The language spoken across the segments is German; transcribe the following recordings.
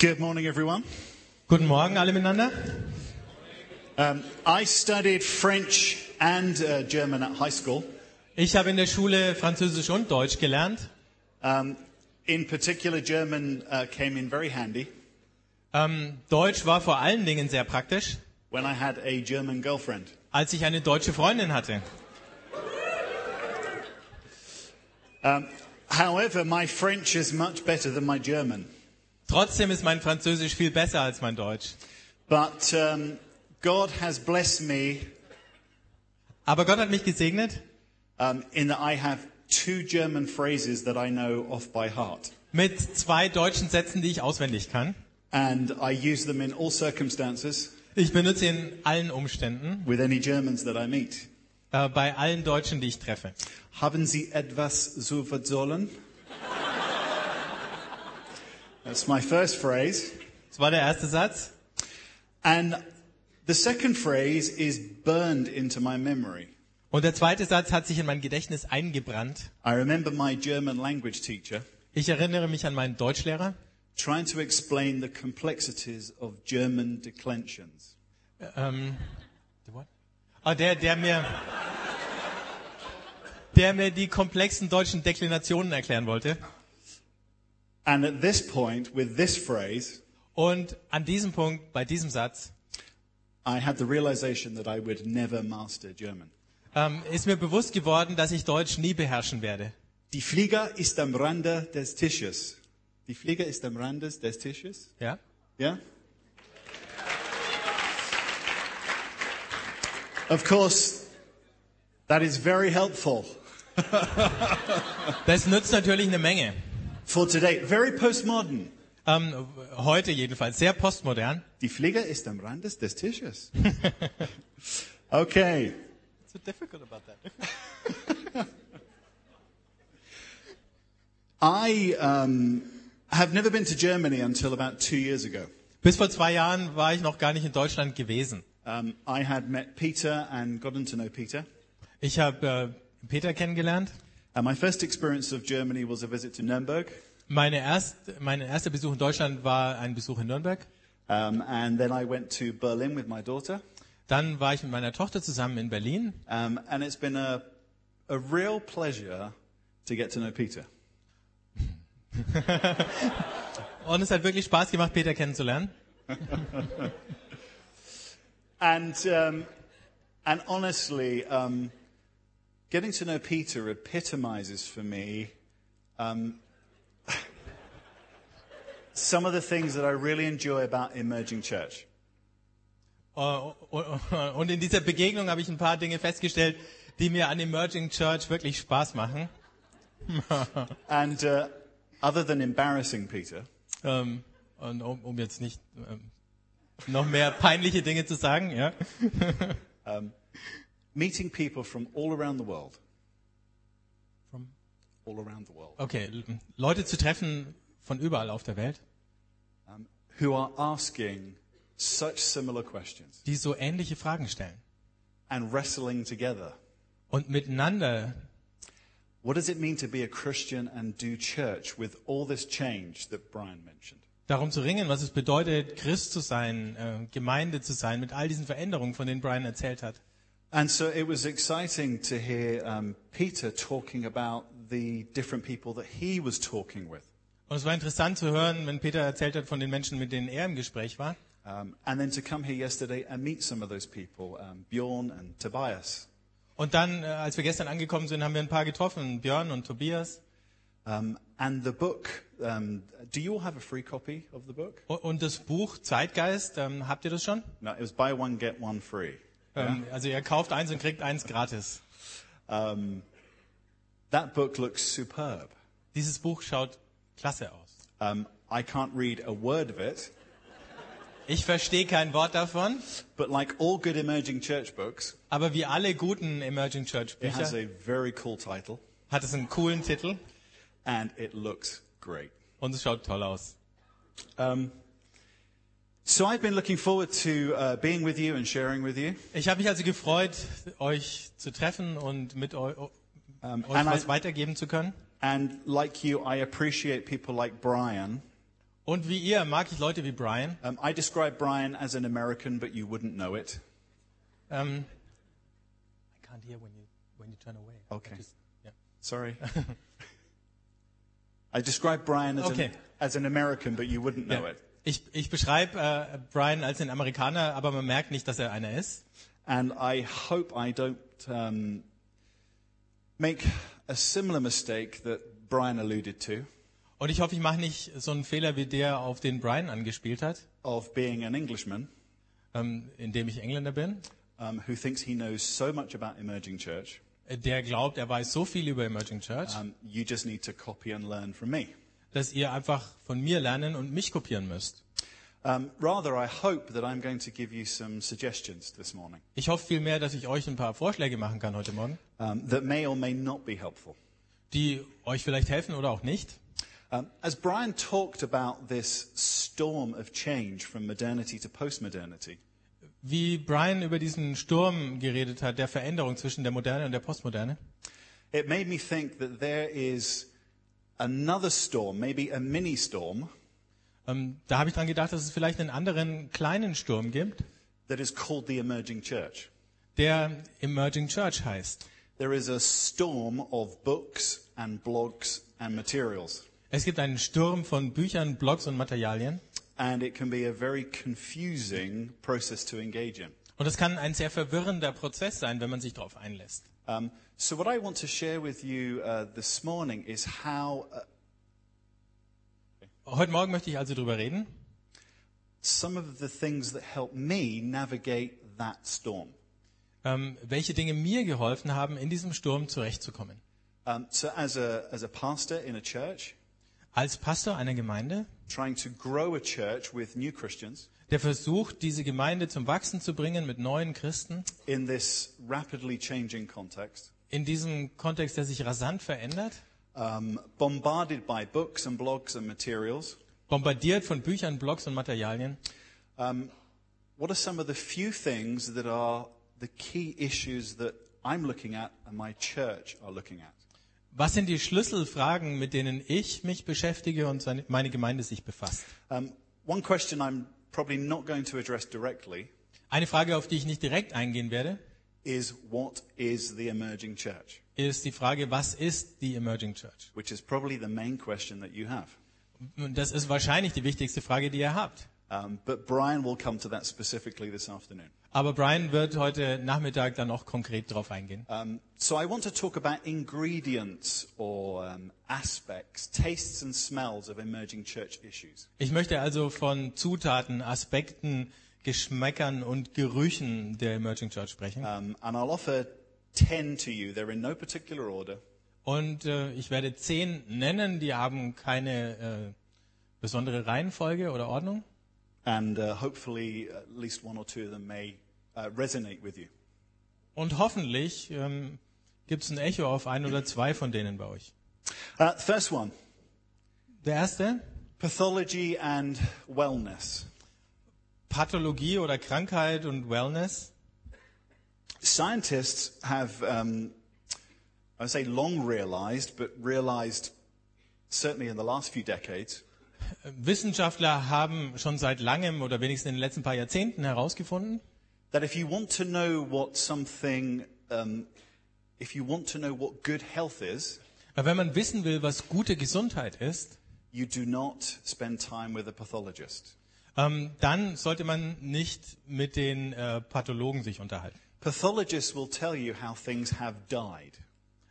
Good morning, everyone. Guten Morgen alle miteinander. Um, I studied French and uh, German at high school. Ich habe in der Schule Französisch und Deutsch gelernt. Um, in particular, German uh, came in very handy Ähm, Deutsch war vor allen Dingen sehr praktisch, when I had a German girlfriend. als ich eine deutsche Freundin hatte. However, my French is much better than my German. Trotzdem ist mein Französisch viel besser als mein Deutsch. But um, God has blessed me Aber Gott hat mich gesegnet um, in that I have two German phrases that I know off by heart. mit zwei deutschen Sätzen, die ich auswendig kann. And I use them in all circumstances Ich benutze sie in allen Umständen, with any Germans that I meet. äh, bei allen Deutschen, die ich treffe. Haben Sie etwas zu verzollen? That's my first phrase. Das war der erste Satz. And the second phrase is burned into my memory. Und der zweite Satz hat sich in mein Gedächtnis eingebrannt. I remember my German language teacher Ich erinnere mich an meinen Deutschlehrer, trying to explain the complexities of German declensions. ähm, ah, der, der mir, der mir die komplexen deutschen Deklinationen erklären wollte. And at this point, with this phrase, Und an diesem Punkt, bei diesem Satz, I had the realization that I would never master German. ähm, ist mir bewusst geworden, dass ich Deutsch nie beherrschen werde. Die Flieger ist am Rande des Tisches. Die Flieger ist am Rande des Tisches. Ja? Yeah? Of course, that is very helpful Das nützt natürlich eine Menge. For today. Very postmodern. Ähm, heute jedenfalls, sehr postmodern. Die Flieger ist am Rande des Tisches. okay. So difficult about that. I um, have never been to Germany until about two years ago. Bis vor zwei Jahren war ich noch gar nicht in Deutschland gewesen. Um, I had met Peter and gotten to know Peter. Ich habe äh, Peter kennengelernt. And my first experience of Germany was a visit to Nuremberg. Meine erst, mein erster Besuch in Deutschland war ein Besuch in Nürnberg. Um, and then I went to Berlin with my daughter. Dann war ich mit meiner Tochter zusammen in Berlin. Um, and it's been a, a real pleasure to get to know Peter. Und es hat wirklich Spaß gemacht, Peter kennenzulernen. And, um, and honestly, um, getting to know Peter epitomizes for me um, some of the things that I really enjoy about emerging church. Äh, Und in dieser Begegnung habe ich ein paar Dinge festgestellt, die mir an Emerging Church wirklich Spaß machen. And uh, other than embarrassing Peter, Ähm, Und um, um jetzt nicht ähm, noch mehr peinliche Dinge zu sagen, ja. meeting people from all around the world, From- all around the world, Okay, Leute zu treffen von überall auf der Welt, who are asking such similar questions die so ähnliche Fragen stellen and wrestling together. und miteinander What does it mean to be a Christian and do church with all this change that Brian mentioned? darum zu ringen, was es bedeutet, Christ zu sein, äh, Gemeinde zu sein, mit all diesen Veränderungen, von denen Brian erzählt hat. And so it was exciting to hear um, Peter talking about the different people that he was talking with. Und es war interessant zu hören, wenn Peter erzählt hat von den Menschen, mit denen er im Gespräch war. Um, and then to come here yesterday and meet some of those people, um, Bjorn and Tobias. Und dann, äh, als wir gestern angekommen sind, haben wir ein paar getroffen, Björn und Tobias. Um, and the book, um, do you all have a free copy of the book? Und das Buch Zeitgeist, ähm, habt ihr das schon? No, it was buy one, get one free. Ähm, also ihr kauft eins und kriegt eins gratis. Um, that book looks superb. Dieses Buch schaut klasse aus. Um, I can't read a word of it, Ich verstehe kein Wort davon, but like all good emerging church books, aber wie alle guten Emerging Church it has Bücher a very cool title hat es einen coolen Titel and it looks great. und es schaut toll aus. Um, so I've been looking forward to uh, being with you and sharing with you. Ich habe mich also gefreut, euch zu treffen und mit eu Um, euch was I, weitergeben zu können. And like you, I appreciate people like Brian Und wie ihr mag ich Leute wie Brian. Um, I describe Brian as an American, but you wouldn't know it. Ähm, I can't hear when you, when you turn away. Okay. Just- yeah. Sorry. I describe Brian as, Okay. an, as an American, but you wouldn't know Ja. it. Ich, ich beschreibe äh, Brian als den Amerikaner, aber man merkt nicht, dass er einer ist. And I hope I don't um, make a similar mistake that Brian alluded to Und ich hoffe, ich mache nicht so einen Fehler wie der, auf den Brian angespielt hat, of being an Englishman ähm, indem ich Engländer bin, um, who thinks he knows so much about emerging church. äh, der glaubt, er weiß so viel über Emerging Church, Um, you just need to copy and learn from me. dass ihr einfach von mir lernen und mich kopieren müsst. Um, rather, I hope that I'm going to give you some suggestions this morning Ich hoffe vielmehr, dass ich euch ein paar Vorschläge machen kann heute Morgen, um, that may or may not be helpful. die euch vielleicht helfen oder auch nicht. Um, as Brian talked about this storm of change from modernity to postmodernity, Wie Brian über diesen Sturm geredet hat, der Veränderung zwischen der Moderne und der Postmoderne, it made me think that there is another storm, maybe a mini storm, ähm, da habe ich dran gedacht, dass es vielleicht einen anderen kleinen Sturm gibt, that is called the emerging church. der Emerging Church heißt. There is a storm of books and blogs and materials, Es gibt einen Sturm von Büchern, Blogs und Materialien. and it can be a very confusing process to engage in. Und es kann ein sehr verwirrender Prozess sein, wenn man sich darauf einlässt. Um, so, what I want to share with you uh, this morning is how uh, Heute Morgen möchte ich also darüber reden, some of the things that help me navigate that storm. ähm, welche Dinge mir geholfen haben, in diesem Sturm zurechtzukommen. Um, so, as a, as a pastor in a church, Als Pastor einer Gemeinde, trying to grow a church with new Christians der versucht, diese Gemeinde zum Wachsen zu bringen mit neuen Christen, in this rapidly changing context, in diesem Kontext, der sich rasant verändert, um, bombarded by books and blogs and materials, bombardiert von Büchern, Blogs und Materialien. um, what are some of the few things that are the key issues that I'm looking at and my church are looking at? Was sind die Schlüsselfragen, mit denen ich mich beschäftige und seine- meine Gemeinde sich befasst? Um, one question I'm probably not going to address directly Eine Frage, auf die ich nicht direkt eingehen werde, is what is the emerging church? Ist die Frage, was ist die Emerging Church? Which is probably the main question that you have. Und das ist wahrscheinlich die wichtigste Frage, die ihr habt. Um, but Brian will come to that specifically this afternoon. Aber Brian wird heute Nachmittag dann noch konkret darauf eingehen. Um, so I want to talk about ingredients or um, aspects, tastes and smells of emerging church issues. Ich möchte also von Zutaten, Aspekten, Geschmäckern und Gerüchen der Emerging Church sprechen. Um, and I'll offer 10 to you. They're in no particular order. Und äh, ich werde zehn nennen, die haben keine äh, besondere Reihenfolge oder Ordnung. And uh, hopefully at least one or two of them may uh, resonate with you. Und hoffentlich ähm, gibt es ein Echo auf ein oder zwei von denen bei euch. Uh, first one, Der erste, pathology and wellness. Pathologie oder Krankheit und Wellness. Scientists have, um, I would say, long realized, but realized certainly in the last few decades, Wissenschaftler haben schon seit langem oder wenigstens in den letzten paar Jahrzehnten herausgefunden, that if you want to know what something, um, if you want to know what good health is, wenn man wissen will, was gute Gesundheit ist, you do not spend time with a pathologist. ähm, dann sollte man nicht mit den äh, Pathologen sich unterhalten. Pathologists will tell you how things have died.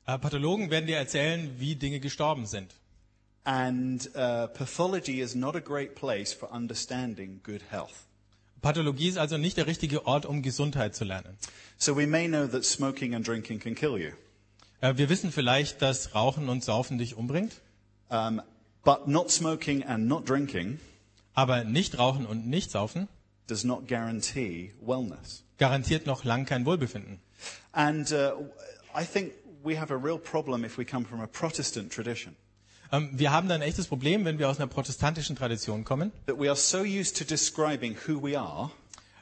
Äh, Pathologen werden dir erzählen, wie Dinge gestorben sind. And uh, pathology is not a great place for understanding good health. Pathologie ist also nicht der richtige Ort, um Gesundheit zu lernen. So we may know that smoking and drinking can kill you, Äh, wir wissen vielleicht, dass Rauchen und Saufen dich umbringt, um, but not smoking and not drinking aber nicht Rauchen und nicht Saufen does not guarantee wellness. Garantiert noch lang kein Wohlbefinden. And uh, I think we have a real problem if we come from a Protestant tradition. Ähm, wir haben da ein echtes Problem, wenn wir aus einer protestantischen Tradition kommen, That we are so used to describing who we are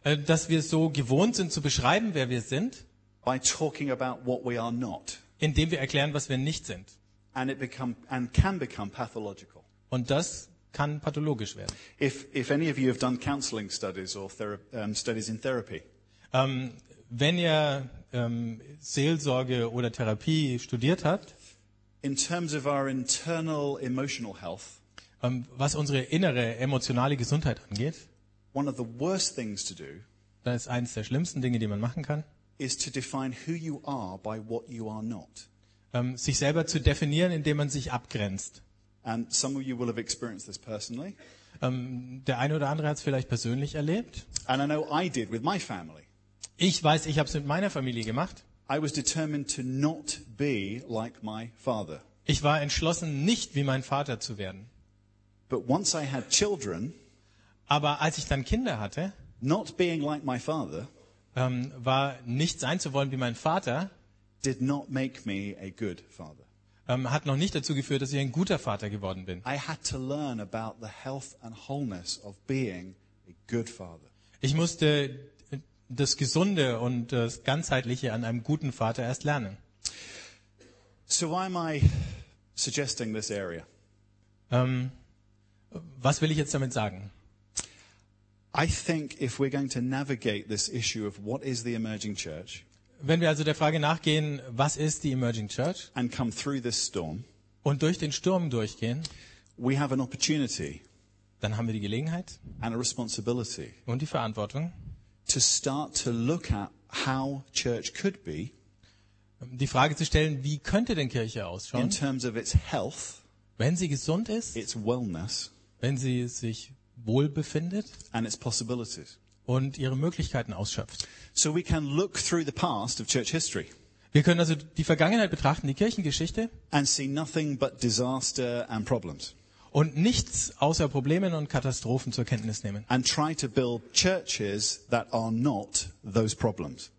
äh, dass wir so gewohnt sind zu beschreiben, wer wir sind, by talking about what we are not. indem wir erklären, was wir nicht sind. And it become, and can become pathological. Und das kann pathologisch werden. If, if any of you have done counseling studies or thera- um, studies in therapy, Ähm, wenn ihr ähm, Seelsorge oder Therapie studiert habt, in terms of our internal emotional health, ähm, was unsere innere emotionale Gesundheit angeht, one of the worst things to do das ist eines der schlimmsten Dinge, die man machen kann, is to define who you are by what you are not. ähm, sich selber zu definieren, indem man sich abgrenzt. And some of you will have experienced this personally. Ähm, der eine oder andere hat es vielleicht persönlich erlebt. And I know I did with my family. Ich weiß, ich habe es mit meiner Familie gemacht. I was determined to not be like my father. Ich war entschlossen, nicht wie mein Vater zu werden. But once I had children, Aber als ich dann Kinder hatte, not being like my father ähm, war nicht sein zu wollen wie mein Vater, did not make me a good father. ähm, hat noch nicht dazu geführt, dass ich ein guter Vater geworden bin. I had to learn about the health and wholeness of being a good father. Ich musste das Gesunde und das Ganzheitliche an einem guten Vater erst lernen. So why am I suggesting this area? Ähm, was will ich jetzt damit sagen? I think if we're going to navigate this issue of what is the emerging church Wenn wir also der Frage nachgehen, was ist die Emerging Church and come through this storm, und durch den Sturm durchgehen, we have an opportunity dann haben wir die Gelegenheit and a responsibility und die Verantwortung, to start to look at how church could be die Frage zu stellen, wie könnte denn Kirche in ausschauen, terms of its health, wenn sie gesund ist, its wellness, wenn sie sich wohl befindet and its possibilities. und ihre Möglichkeiten ausschöpft. So we can look through the past of church history Wir können also die Vergangenheit betrachten, die Kirchengeschichte, and see nothing but disaster and problems und nichts außer Problemen und Katastrophen zur Kenntnis nehmen. and try to build churches that are not those problems.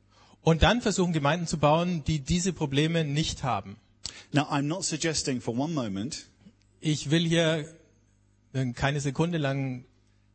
Und dann versuchen, Gemeinden zu bauen, die diese Probleme nicht haben. Now, I'm not suggesting for one moment Ich will hier äh, keine Sekunde lang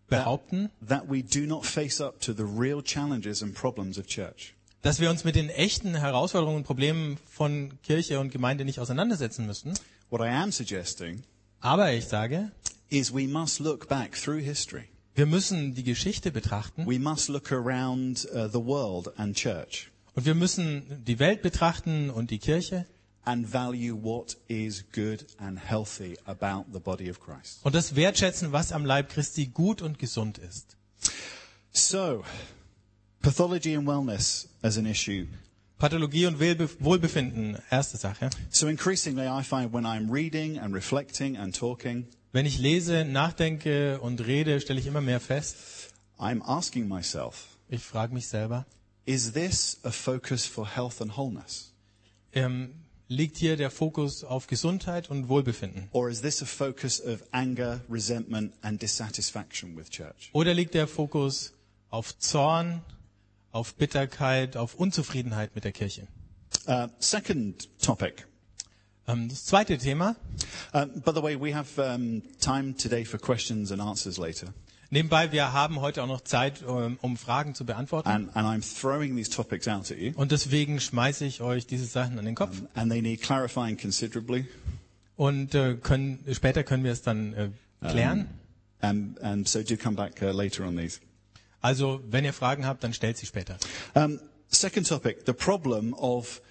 behaupten, that we do not face up to the real challenges and problems of church. dass wir uns mit den echten Herausforderungen und Problemen von Kirche und Gemeinde nicht auseinandersetzen müssen. What I am suggesting Aber ich sage, is we must look back through history. wir müssen die Geschichte betrachten We must look around uh, the world and church und wir müssen die Welt betrachten und die Kirche and value what is good and healthy about the body of Christ. und das wertschätzen, was am Leib Christi gut und gesund ist. So, pathology and wellness as an issue. Pathologie und Wohlbe- Wohlbefinden, erste Sache. So increasingly I find when I'm reading and reflecting and talking, Wenn ich lese, nachdenke und rede, stelle ich immer mehr fest, I'm asking myself, ich frage mich selber, is this a focus for health and wholeness? ähm, liegt hier der Fokus auf Gesundheit und Wohlbefinden? Or is this a focus of anger, resentment, and dissatisfaction with church? Oder liegt der Fokus auf Zorn, auf Bitterkeit, auf Unzufriedenheit mit der Kirche? Uh, second topic. Ähm, das zweite Thema. Um, by the way, we have um, time today for questions and answers later. Nebenbei, wir haben heute auch noch Zeit, um, um Fragen zu beantworten. And, and I'm throwing these topics out at you. Und deswegen schmeiße ich euch diese Sachen an den Kopf. And they need clarifying considerably. Und äh, können, später können wir es dann äh, klären. And, and so do come back uh, later on these. Also, wenn ihr Fragen habt, dann stellt sie später. Um, second topic, the problem of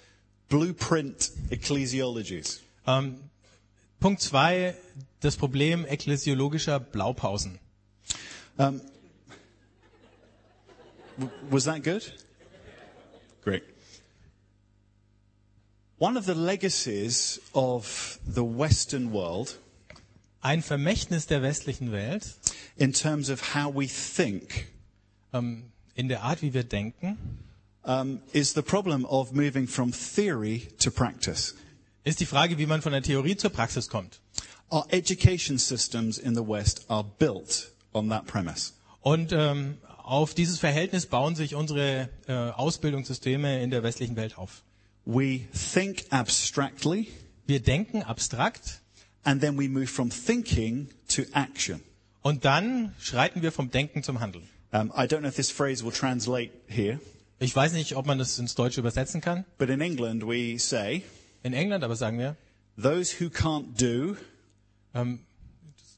blueprint ecclesiologies. Ähm, Punkt zwei, das Problem ekklesiologischer Blaupausen. Um, was that good? Great. One of the legacies of the Western world Ein Vermächtnis der westlichen Welt in terms of how we think ähm, in der Art, wie wir denken, um, is the problem of moving from theory to practice. ist die Frage, wie man von der Theorie zur Praxis kommt. Our education systems in the West are built on that premise. Und ähm, auf dieses Verhältnis bauen sich unsere äh, Ausbildungssysteme in der westlichen Welt auf. We think abstractly, Wir denken abstrakt and then we move from thinking to action. und dann schreiten wir vom Denken zum Handeln. Um, I don't know if this phrase will translate here, Ich weiß nicht, ob man das ins Deutsche übersetzen kann. but in England we say, In England aber sagen wir, those who can't do ähm,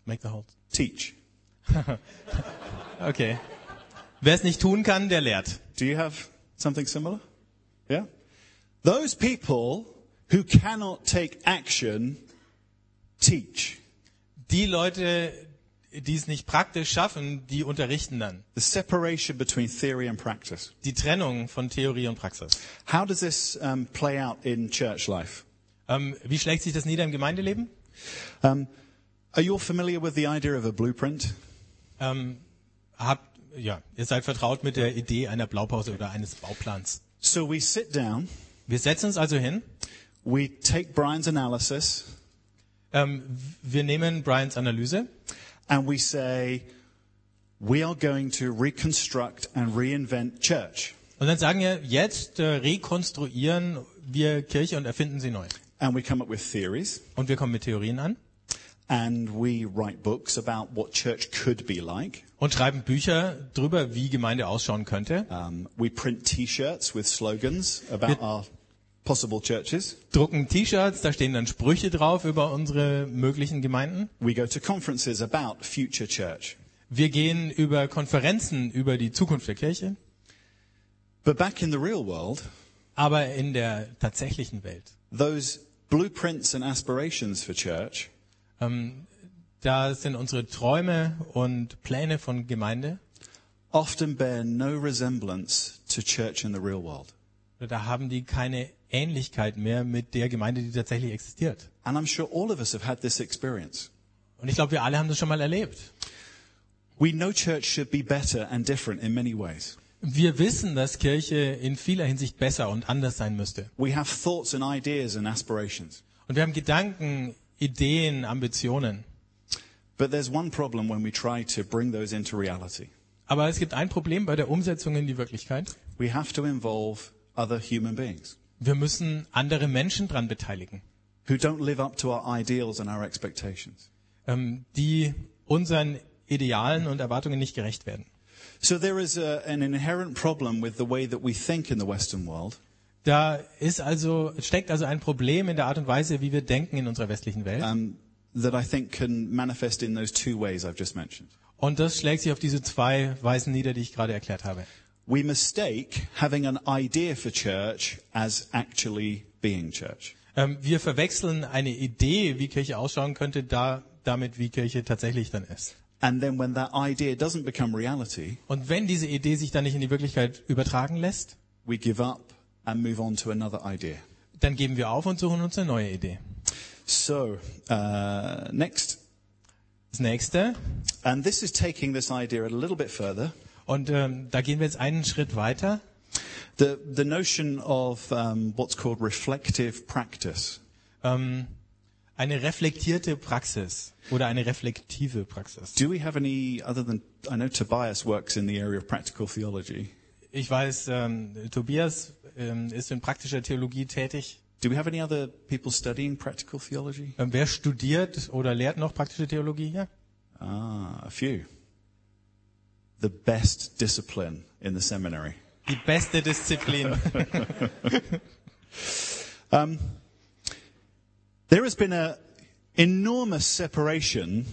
Make the holes. Teach. Okay. Wer es nicht tun kann, der lehrt. Do you have something similar? Yeah? Those people who cannot take action teach. Die Leute, die es nicht praktisch schaffen, die unterrichten dann. The separation between theory and practice. Die Trennung von Theorie und Praxis. How does this um, play out in church life? Ähm, wie schlägt sich das nieder im Gemeindeleben? Um, are you all familiar with the idea of a blueprint? Ähm, habt, ja, ihr seid vertraut mit der Idee einer Blaupause oder eines Bauplans. So we sit down, Wir setzen uns also hin. we take Brian's analysis, Ähm, wir nehmen Brians Analyse and we say, we are going to reconstruct and reinvent church. und dann sagen wir, jetzt äh, rekonstruieren wir Kirche und erfinden sie neu. And we come up with theories, Und wir kommen mit Theorien an and we write books about what church could be like. und schreiben Bücher drüber, wie Gemeinde ausschauen könnte. Um, we print T-shirts with slogans about our possible churches. Drucken T-Shirts, da stehen dann Sprüche drauf über unsere möglichen Gemeinden. We go to conferences about future church. Wir gehen über Konferenzen über die Zukunft der Kirche. But back in the real world, Aber in der tatsächlichen Welt, those blueprints and aspirations for church ähm, da sind unsere Träume und Pläne von Gemeinde, often bear no resemblance to church in the real world. da haben die keine Ähnlichkeit mehr mit der Gemeinde, die tatsächlich existiert. And I'm sure all of us have had this experience. Und ich glaube, wir alle haben das schon mal erlebt. We know church should be better and different in many ways. Wir wissen, dass Kirche in vieler Hinsicht besser und anders sein müsste. We have thoughts and ideas and aspirations. Und wir haben Gedanken, Ideen, Ambitionen. But there's one problem when we try to bring those into reality. Aber es gibt ein Problem bei der Umsetzung in die Wirklichkeit. We have to involve other human beings Wir müssen andere Menschen dran beteiligen, who don't live up to our ideals and our expectations. ähm, die unseren Idealen und Erwartungen nicht gerecht werden. So there is a, an inherent problem with the way that we think in the Western world. Da ist also, steckt also ein Problem in der Art und Weise, wie wir denken in unserer westlichen Welt. um, that I think can manifest in those two ways I've just mentioned. Und das schlägt sich auf diese zwei Weisen nieder, die ich gerade erklärt habe. We mistake having an idea for church as actually being church. Ähm, wir verwechseln eine Idee, wie Kirche ausschauen könnte, da, damit, wie Kirche tatsächlich dann ist. And then when that idea doesn't become reality, Und wenn diese Idee sich dann nicht in die Wirklichkeit übertragen lässt, we give up and move on to another idea. dann geben wir auf und suchen uns eine neue Idee. So, uh, next. Das nächste, And this is taking this idea a little bit further. Und ähm, da gehen wir jetzt einen Schritt weiter. The, the notion of um, what's called reflective practice. Ähm, eine reflektierte Praxis oder eine reflektive Praxis. Do we have any other than, I know Tobias works in the area of practical theology. Ich weiß, ähm, Tobias ähm, ist in praktischer Theologie tätig. Do we have any other people studying practical theology? Ähm, wer studiert oder lehrt noch praktische Theologie hier? Ah, a few. The best discipline in the seminary. Die beste Disziplin. There has been an enormous separation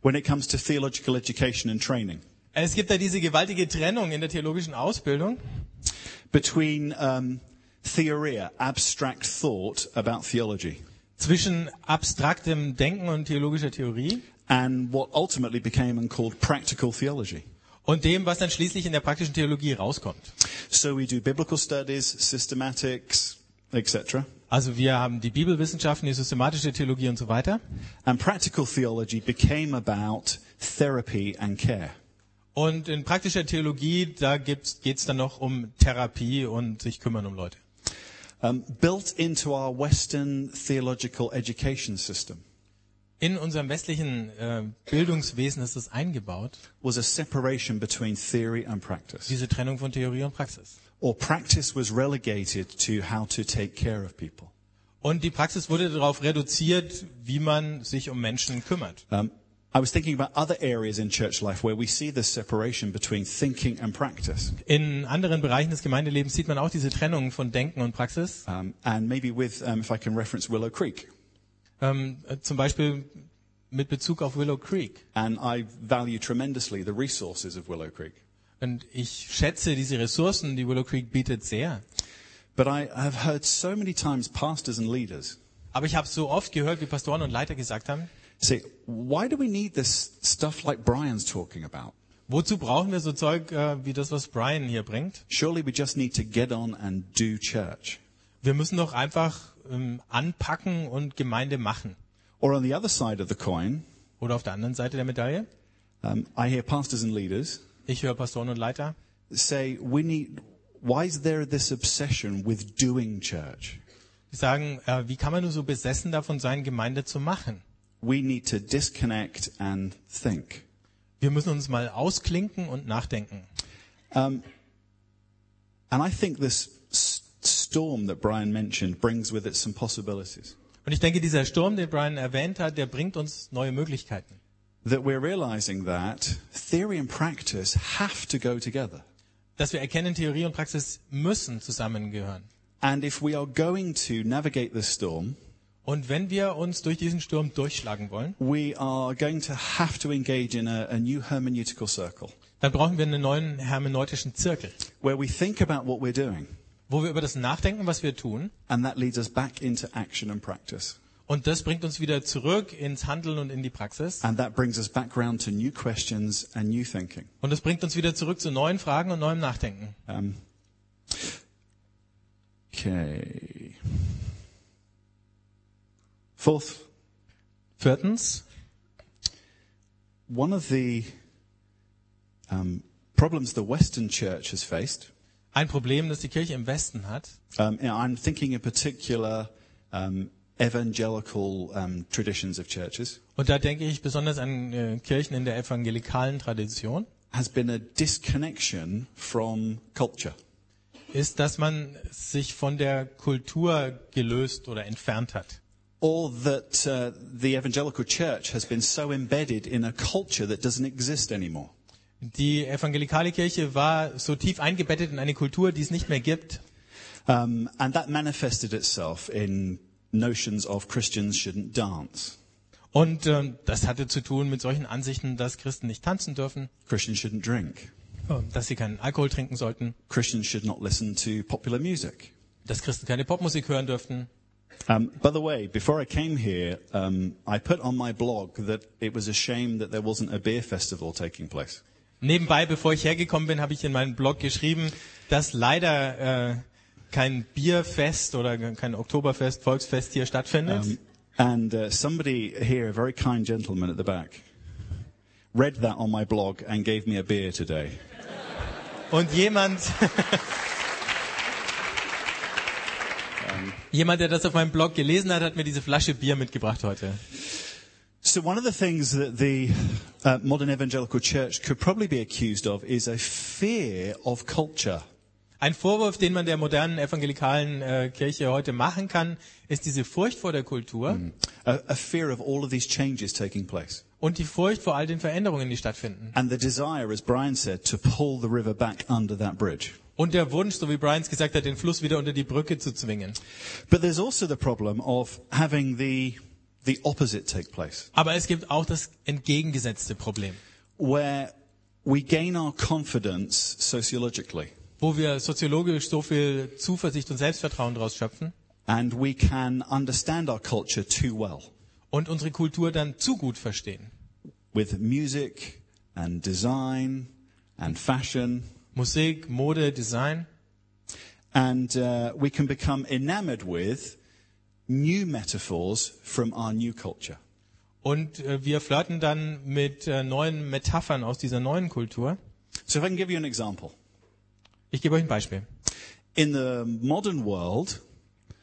when it comes to theological education and training es gibt da diese gewaltige Trennung in der theologischen Ausbildung between um, theoria, abstract thought about theology, zwischen abstraktem Denken und theologischer Theorie and what ultimately became and called practical theology. Und dem, was dann schließlich in der praktischen Theologie rauskommt. So we do biblical studies, systematics, etc. Also wir haben die Bibelwissenschaften, die systematische Theologie und so weiter. And practical theology became about therapy and care. Und in praktischer Theologie, da geht es dann noch um Therapie und sich kümmern um Leute. Um, built into our Western theological education system In unserem westlichen äh, Bildungswesen ist es eingebaut, was a separation between theory and practice. diese Trennung von Theorie und Praxis. Or practice was relegated to how to take care of people. Und die Praxis wurde darauf reduziert, wie man sich um Menschen kümmert. Um, I was thinking about other areas in church life where we see this separation between thinking and practice. In anderen Bereichen des Gemeindelebens sieht man auch diese Trennung von Denken und Praxis. Um, and maybe with, um, if I can reference Willow Creek. Ähm, äh, zum Beispiel mit Bezug auf Willow Creek. And I value tremendously the resources of Willow Creek. Und ich schätze diese Ressourcen, die Willow Creek bietet, sehr. But I have heard so many times pastors and leaders Aber ich habe so oft gehört, wie Pastoren und Leiter gesagt haben, say, why do we need this stuff like Brian's talking about? wozu brauchen wir so Zeug äh, wie das, was Brian hier bringt? Surely we just need to get on and do church. Wir müssen doch einfach ähm, anpacken und Gemeinde machen. Or on the other side of the coin, Oder auf der anderen Seite der Medaille, um, I hear pastors and leaders ich höre Pastoren und Leiter, say, we need, why is there this obsession with doing church? die sagen, äh, wie kann man nur so besessen davon sein, Gemeinde zu machen? We need to disconnect and think. Wir müssen uns mal ausklinken und nachdenken. And I think this s- storm that Brian mentioned brings with it some possibilities. Und ich denke, dieser Sturm, den Brian erwähnt hat, der bringt uns neue Möglichkeiten. That we're realizing that theory and practice have to go together. Dass wir erkennen, Theorie und Praxis müssen zusammengehören. And if we are going to navigate this storm, Und wenn wir uns durch diesen Sturm durchschlagen wollen, we are going to have to engage in a, a new hermeneutical circle dann brauchen wir einen neuen hermeneutischen Zirkel, where we think about what we're doing wo wir über das nachdenken, was wir tun. and that leads us back into action and practice. Und das bringt uns wieder zurück ins Handeln und in die Praxis. And that brings us back round to new questions and new thinking. Und das bringt uns wieder zurück zu neuen Fragen und neuem Nachdenken. Um, okay. Fourth, Viertens, one of the um, problems the Western Church has faced. Ein Problem, das die Kirche im Westen hat. Um, I'm thinking in particular um, evangelical um, traditions of churches. Und da denke ich besonders an äh, Kirchen in der evangelikalen Tradition, Has been a disconnection from culture. ist, dass man sich von der Kultur gelöst oder entfernt hat. Or that uh, the evangelical church has been so embedded in a culture that doesn't exist anymore. Die evangelikale Kirche war so tief eingebettet in eine Kultur, die es nicht mehr gibt. Um, and that manifested itself in notions of Christians shouldn't dance, Und ähm, das hatte zu tun mit solchen Ansichten, dass Christen nicht tanzen dürfen, Christians shouldn't drink, dass sie keinen Alkohol trinken sollten, Christians should not listen to popular music. dass Christen keine Popmusik hören dürften. Um, by the way, before I came here, um, I put on my blog that it was a shame that there wasn't a beer festival taking place. Nebenbei, bevor ich hergekommen bin, habe ich in meinem Blog geschrieben, dass leider äh, kein Bierfest oder kein Oktoberfest, Volksfest hier stattfindet. Um, and uh, somebody here, a very kind gentleman at the back, read that on my blog and gave me a beer today. Und jemand, jemand, der das auf meinem Blog gelesen hat, hat mir diese Flasche Bier mitgebracht heute. So one of the things that the uh, modern evangelical church could probably be accused of is a fear of culture. Ein Vorwurf, den man der modernen evangelikalen äh, Kirche heute machen kann, ist diese Furcht vor der Kultur A, a fear of all of these changes taking place. und die Furcht vor all den Veränderungen, die stattfinden. And the desire, as Brian said, to pull the river back under that bridge. Und der Wunsch, so wie Brian es gesagt hat, den Fluss wieder unter die Brücke zu zwingen. But there's also the problem of having the, the opposite take place, Aber es gibt auch das entgegengesetzte Problem, where we gain our confidence sociologically wo wir soziologisch so viel Zuversicht und Selbstvertrauen daraus schöpfen and we can understand our culture too well und unsere Kultur dann zu gut verstehen. with music and design and fashion. Musik, Mode, Design. And uh, we can become enamored with new metaphors from our new culture. Und äh, wir flirten dann mit äh, neuen Metaphern aus dieser neuen Kultur. So if I can give you an example. Ich gebe euch ein Beispiel. In the modern world,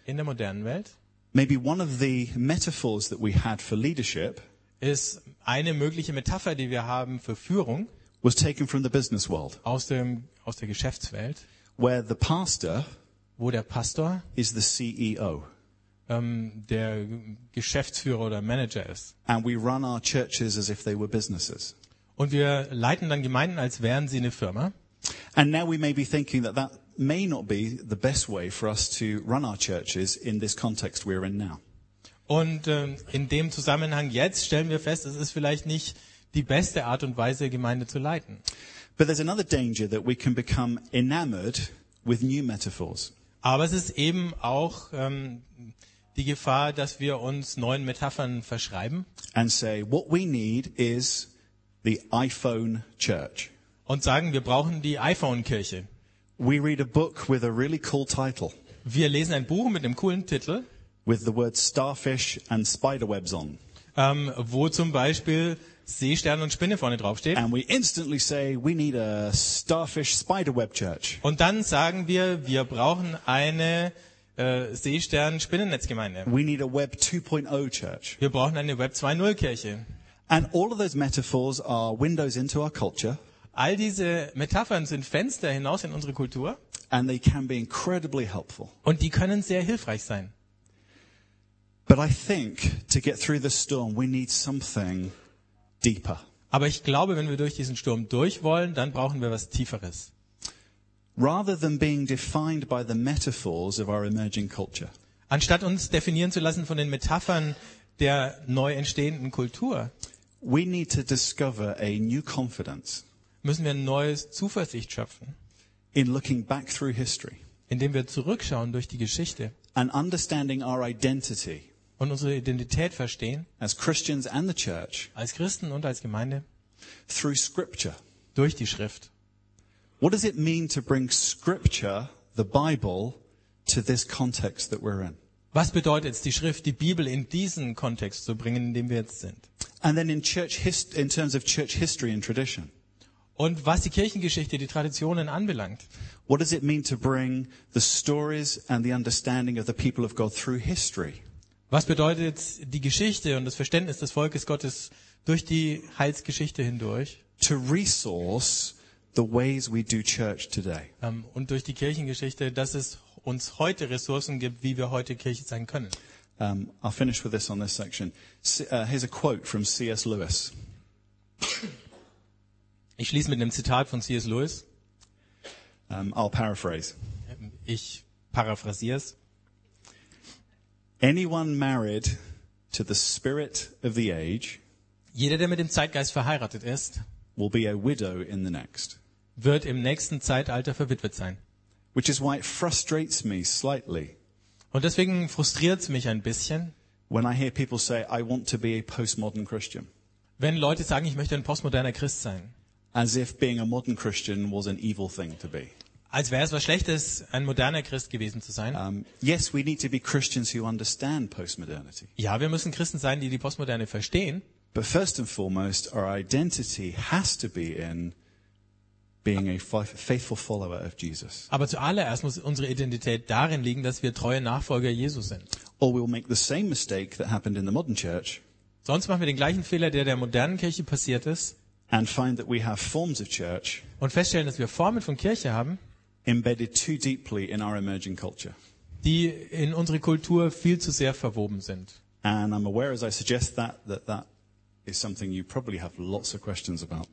In der modernen Welt maybe one of the metaphors that we had for leadership ist eine mögliche Metapher, die wir haben für Führung was taken from the business world, aus, dem, aus der Geschäftswelt, where the pastor wo der Pastor is the CEO. Ähm, der Geschäftsführer oder Manager ist. And we run our churches as if they were businesses. Und wir leiten dann Gemeinden, als wären sie eine Firma. And now we may be thinking that that may not be the best way for us to run our churches in this context we're in now. Und ähm, in dem Zusammenhang jetzt stellen wir fest, es ist vielleicht nicht die beste Art und Weise, Gemeinde zu leiten. But there's another danger that we can become enamored with new metaphors. Aber es ist eben auch ähm, die Gefahr, dass wir uns neuen Metaphern verschreiben and say, what we need is the iPhone church. und sagen, wir brauchen die iPhone-Kirche. We read a book with a really cool title, Wir lesen ein Buch mit einem coolen Titel, with the word starfish and spiderwebs on. ähm, wo zum Beispiel Seestern und Spinne vorne draufsteht. And we instantly say, we need a starfish spiderweb church. Und dann sagen wir, wir brauchen eine äh, Seestern-Spinnennetzgemeinde. We need a Web 2.0 church. Wir brauchen eine Web 2.0 Kirche. And all of those metaphors are windows into our culture, All diese Metaphern sind Fenster hinaus in unsere Kultur and they can be incredibly helpful. und die können sehr hilfreich sein. But I think to get through the storm, we need something deeper. Aber ich glaube, wenn wir durch diesen Sturm durch wollen, dann brauchen wir was Tieferes. Rather than being defined by the metaphors of our emerging culture, Anstatt uns definieren zu lassen von den Metaphern der neu entstehenden Kultur, we need to discover a new confidence müssen wir ein neues Zuversicht schöpfen, in looking back through history indem wir zurückschauen durch die Geschichte and understanding our identity und unsere Identität verstehen, as Christians and the church als Christen und als Gemeinde, through scripture. durch die Schrift. What does it mean to bring scripture, the Bible, to this context that we're in? Was bedeutet es, die Schrift, die Bibel in diesen Kontext zu bringen, in dem wir jetzt sind? And then in church hist- in terms of church history and tradition, Und was die Kirchengeschichte, die Traditionen anbelangt, what does it mean to bring the stories and the understanding of the people of God through history? was bedeutet die Geschichte und das Verständnis des Volkes Gottes durch die Heilsgeschichte hindurch To resource the ways we do church today. ähm, und durch die Kirchengeschichte, dass es uns heute Ressourcen gibt, wie wir heute Kirche sein können. Um, I'll finish with this on this section. C- uh, here's a quote from C.S. Lewis. Ich schließe mit einem Zitat von C.S. Lewis. Um, I'll paraphrase. Ich paraphrasiere es. Anyone married to the spirit of the age Jeder, der mit dem Zeitgeist verheiratet ist, will be a widow in the next. Wird im nächsten Zeitalter verwitwet sein. Which is why it frustrates me slightly Und deswegen frustriert es mich ein bisschen, when I hear people say, I want to be a postmodern Christian. wenn Leute sagen, ich möchte ein postmoderner Christ sein. As if being a modern Christian was an evil thing to be. Als wäre es was Schlechtes, ein moderner Christ gewesen zu sein. Um, yes, we need to be Christians who understand postmodernity. Ja, wir müssen Christen sein, die die Postmoderne verstehen. But first and foremost, our identity has to be in being a fa- faithful follower of Jesus. Aber zuallererst muss unsere Identität darin liegen, dass wir treue Nachfolger Jesus sind. Or we'll make the same mistake that happened in the modern church Sonst machen wir den gleichen Fehler, der der modernen Kirche passiert ist, and find that we have forms of church und feststellen, dass wir Formen von Kirche haben, embedded too deeply in our emerging culture. die in unsere Kultur viel zu sehr verwoben sind. And I'm aware as I suggest that, that that is something you probably have lots of questions about.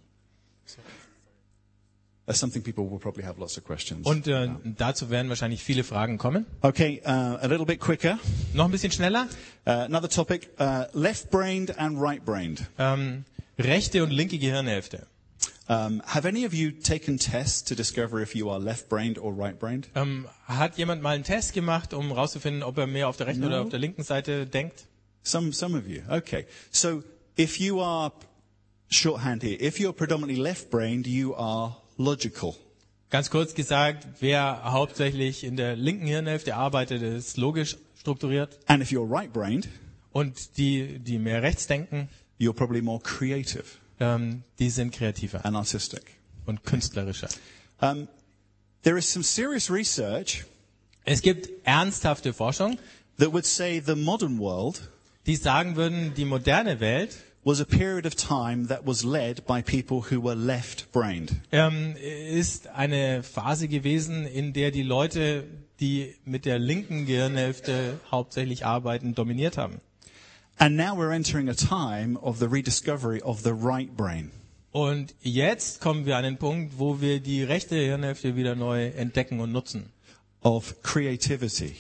That's something people will probably have lots of questions. Und äh, dazu werden wahrscheinlich viele Fragen kommen. Okay, uh, a little bit quicker. Noch ein bisschen schneller. Uh, another topic, uh, left-brained and right-brained. Ähm, rechte und linke Gehirnhälfte. Um, have any of you taken tests to discover if you are left-brained or right-brained? Ähm, hat jemand mal einen Test gemacht, um herauszufinden, ob er mehr auf der rechten No. oder auf der linken Seite denkt? Some, some of you. Okay. So if you are, shorthand here, if you're predominantly left-brained, you are logical. Ganz kurz gesagt, wer hauptsächlich in der linken Hirnhälfte arbeitet, ist logisch strukturiert. And if you're right-brained, Und die, die mehr rechts denken, you're probably more creative ähm, die sind kreativer and artistic. und künstlerischer. Um, there is some serious research Es gibt ernsthafte Forschung, that would say the modern world die sagen würden, die moderne Welt was a period of time that was led by people who were left-brained. ähm, ist eine Phase gewesen, in der die Leute, die mit der linken Gehirnhälfte hauptsächlich arbeiten, dominiert haben. And now we're entering a time of the rediscovery of the right brain. Und jetzt kommen wir an den Punkt, wo wir die rechte Hirnhälfte wieder neu entdecken und nutzen. of creativity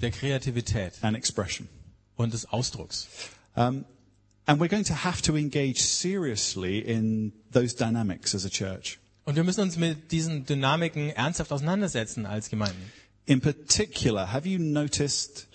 Der Kreativität and expression. und des Ausdrucks. Um, and we're going to have to engage seriously in those dynamics as a church. Und wir müssen uns mit diesen Dynamiken ernsthaft auseinandersetzen als Gemeinden. In particular, have you noticed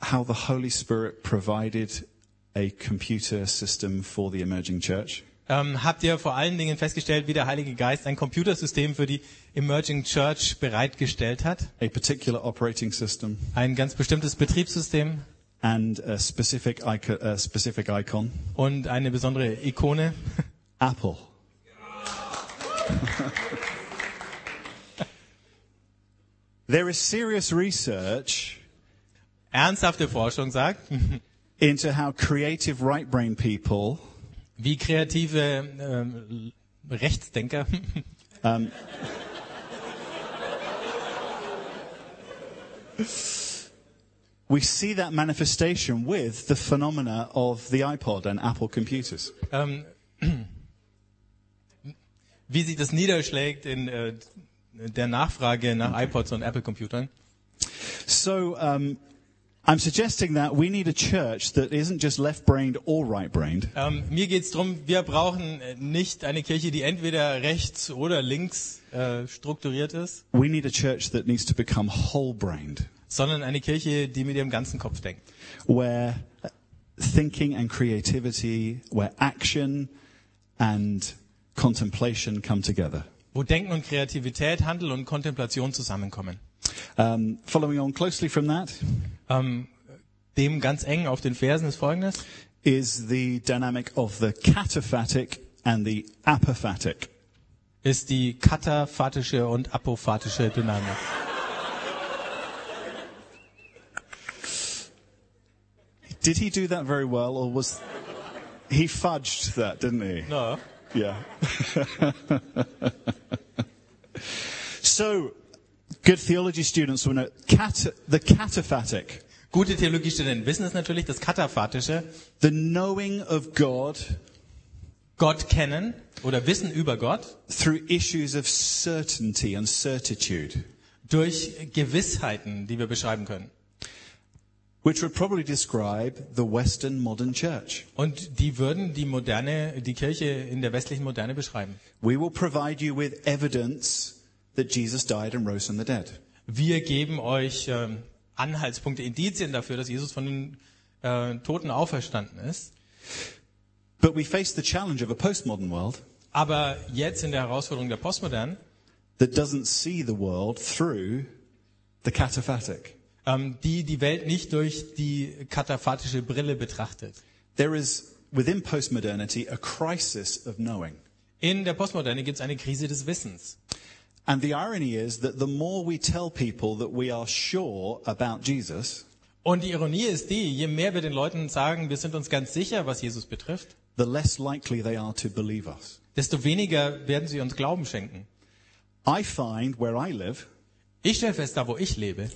how the Holy Spirit provided a computer system for the emerging church? Ähm, habt ihr vor allen Dingen festgestellt, wie der Heilige Geist ein Computersystem für die Emerging Church bereitgestellt hat? A particular operating system Ein ganz bestimmtes Betriebssystem and a specific, icon, a specific icon? und eine besondere Ikone. Apple. there is serious research Ernsthafte Forschung sagt, into how creative right brain people wie kreative ähm, Rechtsdenker we see that manifestation with the phenomena of the iPod and Apple computers. ähm, wie sich das niederschlägt in äh, der Nachfrage nach iPods und Apple-Computern. So um, I'm suggesting that we need a church that isn't just left-brained or right-brained, Ähm, mir geht's drum, wir brauchen äh, nicht eine Kirche, die entweder rechts oder links äh, strukturiert ist, we need a church that needs to become whole-brained, sondern eine Kirche, die mit ihrem ganzen Kopf denkt. where thinking and creativity, where action and contemplation come together. Wo Denken und Kreativität, Handel und Kontemplation zusammenkommen. Um, following on closely from that Ähm, dem ganz eng auf den Fersen ist folgendes. is the dynamic of the cataphatic and the apophatic. Ist die kataphatische und apophatische Dynamik. Did he do that very well, or was he fudged that? Didn't he? No. Yeah. so, good theology students will know cat, the cataphatic, Gute Theologiestudenten wissen es natürlich, das kataphatische, the knowing of God Gott kennen oder Wissen über Gott through issues of certainty and certitude, durch Gewissheiten, die wir beschreiben können. Which would probably describe the Western modern church. Und die würden die moderne, die Kirche in der westlichen Moderne beschreiben. We will provide you with evidence that Jesus died and rose from the dead. Wir geben euch ähm, Anhaltspunkte, Indizien dafür, dass Jesus von den äh, Toten auferstanden ist. But we face the challenge of a postmodern world Aber jetzt in der Herausforderung der Postmodern, that doesn't see the world through the cataphatic. Ähm, die die Welt nicht durch die kataphatische Brille betrachtet. There is, within postmodernity, a crisis of knowing. In der Postmoderne gibt es eine Krise des Wissens. And the irony is that the more we tell people that we are sure about Jesus, Und die Ironie ist die, je mehr wir den Leuten sagen, wir sind uns ganz sicher, was Jesus betrifft, the less likely they are to believe us. desto weniger werden sie uns Glauben schenken. I find where I live, Ich stelle fest, da wo ich lebe,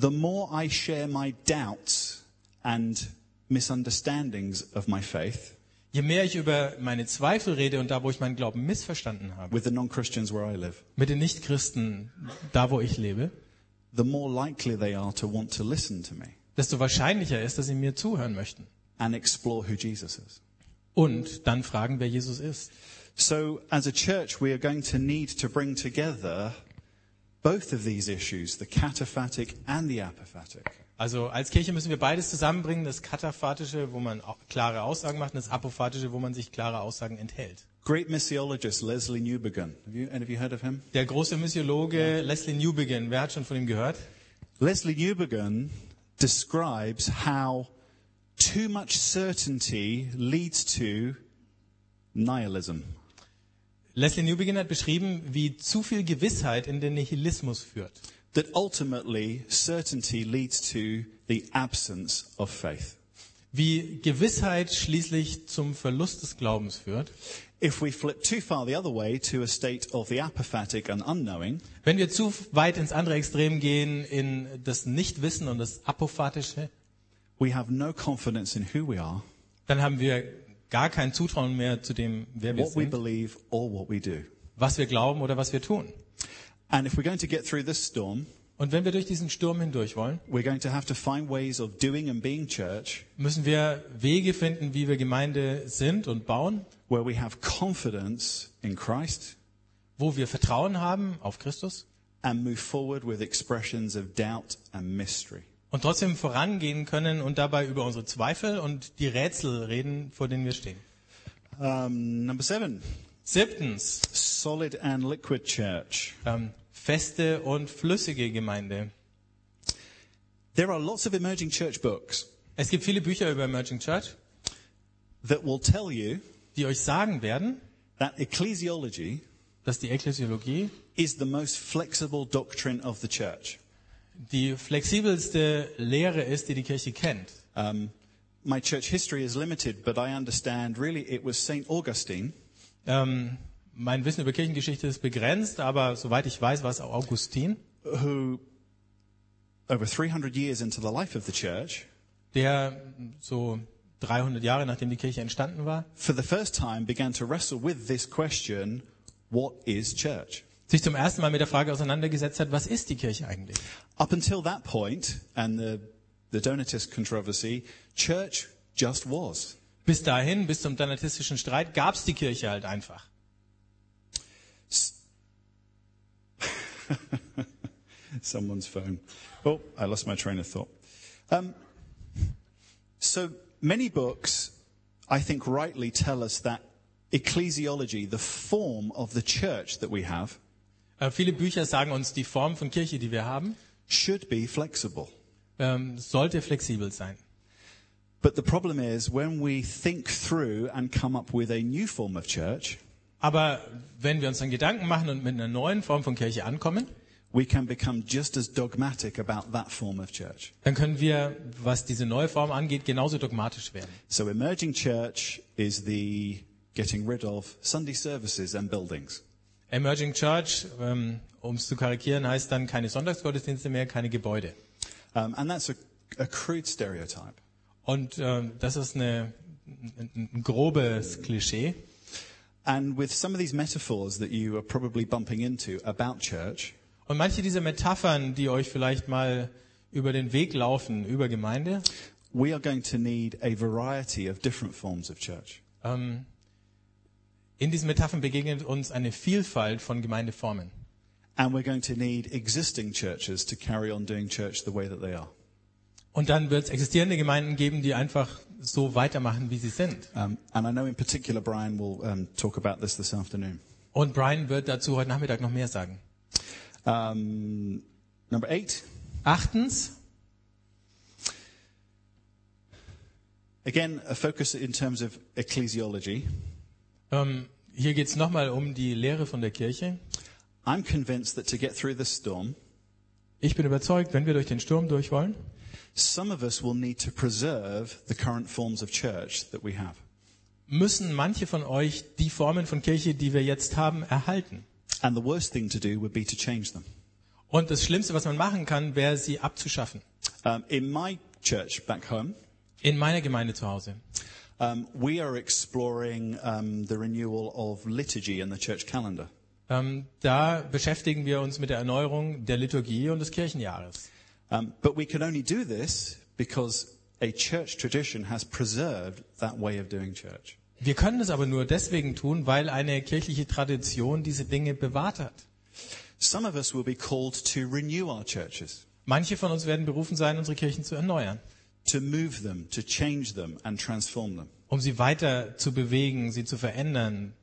the more I share my doubts and misunderstandings of my faith je mehr ich über meine Zweifel rede und da wo ich meinen Glauben missverstanden habe, with the non-Christians where I live, mit den Nichtchristen, da wo ich lebe, the more likely they are to want to listen to me desto wahrscheinlicher ist, dass sie mir zuhören möchten. and explore who Jesus is. Und dann fragen, wer Jesus ist. So, as a church, we are going to need to bring together both of these issues, the cataphatic and the apophatic. Also als Kirche müssen wir beides zusammenbringen, das Kataphatische, wo man klare Aussagen macht, und das Apophatische, wo man sich klare Aussagen enthält. Great missiologist Leslie Newbegin. Have you, any of you heard of him? Der große Missiologe Leslie Newbegin, wer hat schon von ihm gehört? Leslie Newbegin describes how too much certainty leads to nihilism. Leslie Newbegin hat beschrieben, wie zu viel Gewissheit in den Nihilismus führt. That ultimately, certainty leads to the absence of faith. Wie Gewissheit schließlich zum Verlust des Glaubens führt. If we flip too far the other way to a state of the apophatic and unknowing, Wenn wir zu weit ins andere Extrem gehen, in das Nichtwissen und das Apophatische, we have no confidence in who we are, dann haben wir gar kein Zutrauen mehr zu dem, wer wir sind, believe, or what we do. was wir glauben oder was wir tun. And if we're going to get through this storm, Und wenn wir durch diesen Sturm hindurch wollen, we're going to have to find ways of doing and being church müssen wir Wege finden, wie wir Gemeinde sind und bauen, where we have confidence in Christ wo wir Vertrauen haben auf Christus and move forward with expressions of doubt and mystery. Und trotzdem vorangehen können und dabei über unsere Zweifel und die Rätsel reden, vor denen wir stehen. Um, number seven, Siebtens, solid and liquid church. ähm, feste und flüssige Gemeinde. There are lots of emerging church books Es gibt viele Bücher über Emerging Church, that will tell you die euch sagen werden, that ecclesiology dass die Ekklesiologie is the most flexible doctrine of the church. Die flexibelste Lehre ist, die die Kirche kennt. Um, my church history is limited, but I understand really it was St. Augustine Ähm, mein Wissen über Kirchengeschichte ist begrenzt, aber soweit ich weiß, war es auch Augustin, who, over 300 years into the life of the church, der so 300 Jahre nachdem die Kirche entstanden war, for the first time began to wrestle with this question what is church? sich zum ersten Mal mit der Frage auseinandergesetzt hat, was ist die Kirche eigentlich? Up until that point, and the, the Donatist controversy, church just was. Bis dahin, bis zum donatistischen Streit, gab es die Kirche halt einfach. Someone's phone. Oh, I lost my train of thought. Um, so many books, I think, rightly tell us that ecclesiology, the form of the church that we have, Äh, viele Bücher sagen uns, die Form von Kirche, die wir haben, should be flexible. ähm, sollte flexibel sein. But the problem is when we think through and come up with a new form of church, Aber wenn wir uns dann Gedanken machen und mit einer neuen Form von Kirche ankommen, we can become just as dogmatic about that form of church. dann können wir, was diese neue Form angeht, genauso dogmatisch werden. So emerging church is the getting rid of Sunday services and buildings. Emerging Church, ähm, um es zu karikieren, heißt dann keine Sonntagsgottesdienste mehr, keine Gebäude. Um, and that's a, a crude stereotype. Und ähm, das ist eine, ein, ein grobes Klischee. And with some of these metaphors that you are probably bumping into about church, Und manche dieser Metaphern, die euch vielleicht mal über den Weg laufen, über Gemeinde, we are going to need a variety of different forms of church. ähm, in diesen Metaphern begegnet uns eine Vielfalt von Gemeindeformen. And we're going to need existing churches to carry on doing church the way that they are. Und dann wird es existierende Gemeinden geben, die einfach so weitermachen, wie sie sind. Um, and I know in particular Brian will um, talk about this this afternoon. Und Brian wird dazu heute Nachmittag noch mehr sagen. Um, number eight, Achtens, again, a focus in terms of ecclesiology. Ähm, hier geht es nochmal um die Lehre von der Kirche. I'm convinced that to get through this storm, Ich bin überzeugt, wenn wir durch den Sturm durch wollen, some of us will need to preserve the current forms of church that we have. müssen manche von euch die Formen von Kirche, die wir jetzt haben, erhalten. And the worst thing to do would be to change them. Und das Schlimmste, was man machen kann, wäre, sie abzuschaffen. Um, in my church back home, In meiner Gemeinde zu Hause. Um, we are exploring um, the renewal of liturgy in the church calendar. Ähm, da beschäftigen wir uns mit der Erneuerung der Liturgie und des Kirchenjahres. Um, but we can only do this because a church tradition has preserved that way of doing church. Wir können es aber nur deswegen tun, weil eine kirchliche Tradition diese Dinge bewahrt hat. Some of us will be called to renew our churches, Manche von uns werden berufen sein, unsere Kirchen zu erneuern, to move them, to change them, and transform them. um sie weiter zu bewegen, sie zu verändern.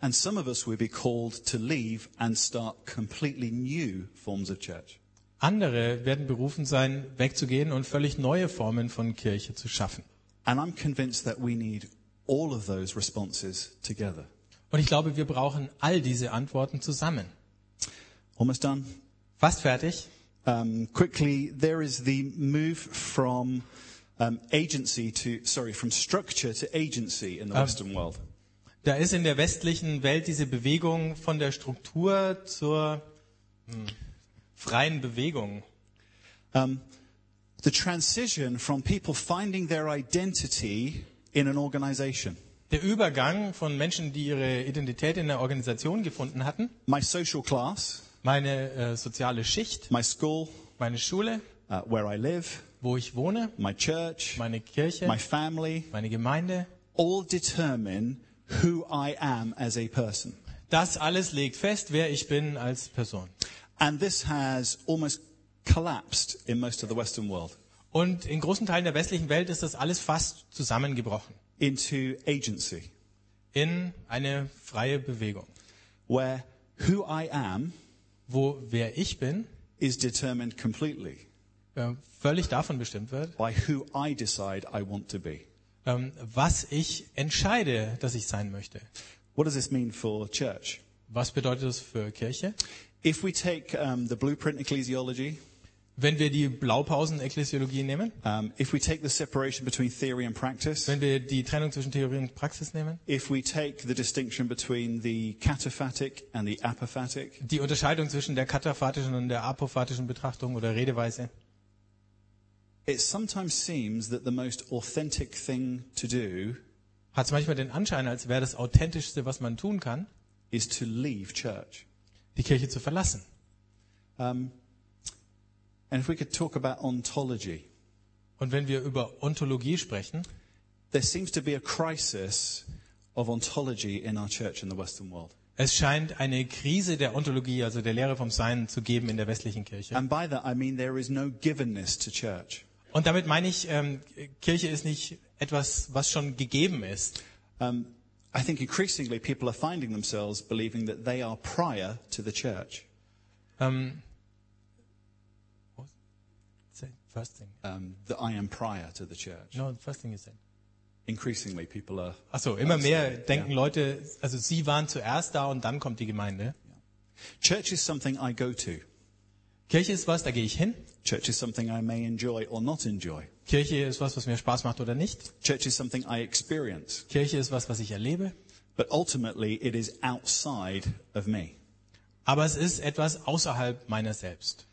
And some of us will be called to leave and start completely new forms of church. Andere werden berufen sein, wegzugehen und völlig neue Formen von Kirche zu schaffen. And I'm convinced that we need all of those responses together. Und ich glaube, wir brauchen all diese Antworten zusammen. Almost done? Fast fertig. Um, quickly, there is the move from um, agency to, sorry, from structure to agency in the Western world. Da ist in der westlichen Welt diese Bewegung von der Struktur zur hm, freien Bewegung. Um, the transition from people finding their identity in an organization. Der Übergang von Menschen, die ihre Identität in der Organisation gefunden hatten, My social class, meine äh, soziale Schicht, my school, meine Schule, uh, where I live, wo ich wohne, my church, meine Kirche, my family, meine Gemeinde. all determine who I am as a person. Das alles legt fest, wer ich bin als Person. And this has almost collapsed in most of the Western world. Und in großen Teilen der westlichen Welt ist das alles fast zusammengebrochen. Into agency, in eine freie Bewegung, where who I am wo wer ich bin is determined completely äh, völlig davon bestimmt wird, by who I decide I want to be. ähm, was ich entscheide, dass ich sein möchte. What does this mean for church? Was bedeutet das für Kirche? If we take um, the blueprint ecclesiology, Wenn wir die Blaupausen-Ekklesiologie nehmen, um, if we take the separation between theory and practice, wenn wir die Trennung zwischen Theorie und Praxis nehmen, if we take the distinction between the cataphatic and the apophatic, die Unterscheidung zwischen der kataphatischen und der apophatischen Betrachtung oder Redeweise, it sometimes seems that the most authentic thing to do hat es manchmal den Anschein, als wäre das Authentischste, was man tun kann, is to leave church. die Kirche zu verlassen. Um, and if we could talk about ontology, Und wenn wir über Ontologie sprechen, there seems to be a crisis of ontology in our church in the Western world. es scheint eine Krise der Ontologie, also der Lehre vom Sein, zu geben in der westlichen Kirche. And by that I mean there is no givenness to church. Und damit meine ich, ähm, Kirche ist nicht etwas, was schon gegeben ist. Um, I think increasingly people are finding themselves believing that they are prior to the church. Ähm, what? Thing. Um, that I am prior to the church. No, the first thing you said. Increasingly people are. Achso, immer mehr Yeah. denken Leute, also sie waren zuerst da und dann kommt die Gemeinde. Church is something I go to. Kirche ist was, da gehe ich hin. Church is something I may enjoy or not enjoy. Kirche ist was, was mir Spaß macht oder nicht. Church is something I experience. Kirche ist was, was ich erlebe. But ultimately, it is outside of me. Aber es ist etwas außerhalb meiner selbst.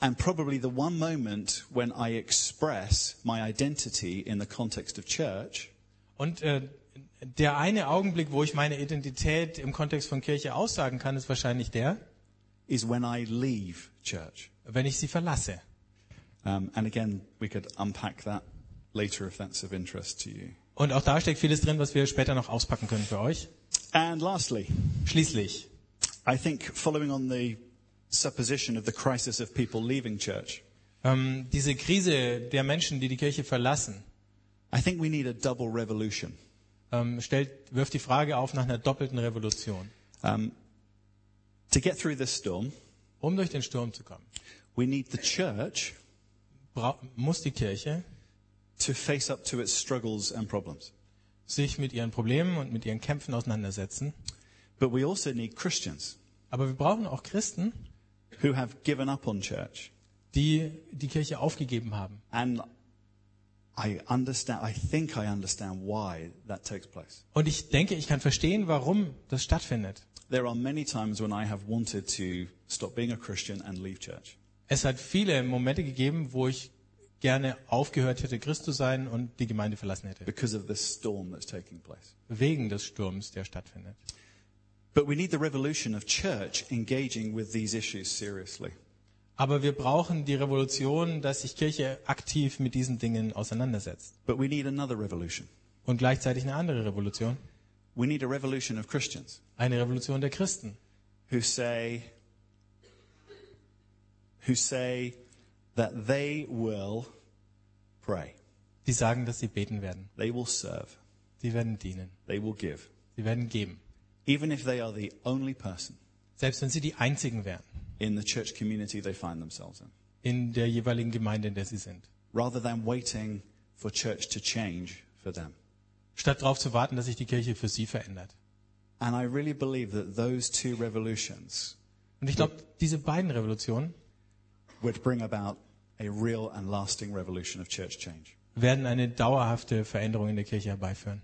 And probably the one moment when I express my identity in the context of church Und äh, der eine Augenblick, wo ich meine Identität im Kontext von Kirche aussagen kann, ist wahrscheinlich der, is when I leave church. wenn ich sie verlasse. Um, and again, we could unpack that later if that's of interest to you. Und auch da steckt vieles drin, was wir später noch auspacken können für euch. And lastly, Schließlich, I think following on the supposition of the crisis of people leaving church, ähm, diese Krise der Menschen, die die Kirche verlassen, I think we need a double revolution. ähm, stellt, wirft die Frage auf nach einer doppelten Revolution. Um, to get through this storm, Um durch den Sturm zu kommen, we need the church bra muss die Kirche to face up to its struggles and problems. sich mit ihren Problemen und mit ihren Kämpfen auseinandersetzen. But we also need Christians Aber wir brauchen auch Christen, who have given up on church. die die Kirche aufgegeben haben. And I understand, I think I understand why that takes place. Und ich denke, ich kann verstehen, warum das stattfindet. There are many times when I have wanted to stop being a Christian and leave church. Es hat viele Momente gegeben, wo ich gerne aufgehört hätte, Christ zu sein und die Gemeinde verlassen hätte. because of this storm that's taking place. Wegen des Sturms, der stattfindet. But we need the revolution of church engaging with these issues seriously. Aber wir brauchen die Revolution, dass sich Kirche aktiv mit diesen Dingen auseinandersetzt. But we need another revolution. Und gleichzeitig eine andere Revolution. We need a revolution of Christians Eine Revolution der Christen, who say, who say that they will pray, die sagen, dass sie beten werden. they will serve, Sie werden dienen. they will give, Sie werden geben. Even if they are the only person Selbst wenn sie die einzigen wären in the church community they find themselves in, in der jeweiligen Gemeinde, in der sie sind. rather than waiting for church to change for them. Statt darauf zu warten, dass sich die Kirche für sie verändert. And I really believe that those two revolutions Und ich glaube, diese beiden Revolutionen would bring about a real and lasting revolution of church change. werden eine dauerhafte Veränderung in der Kirche herbeiführen.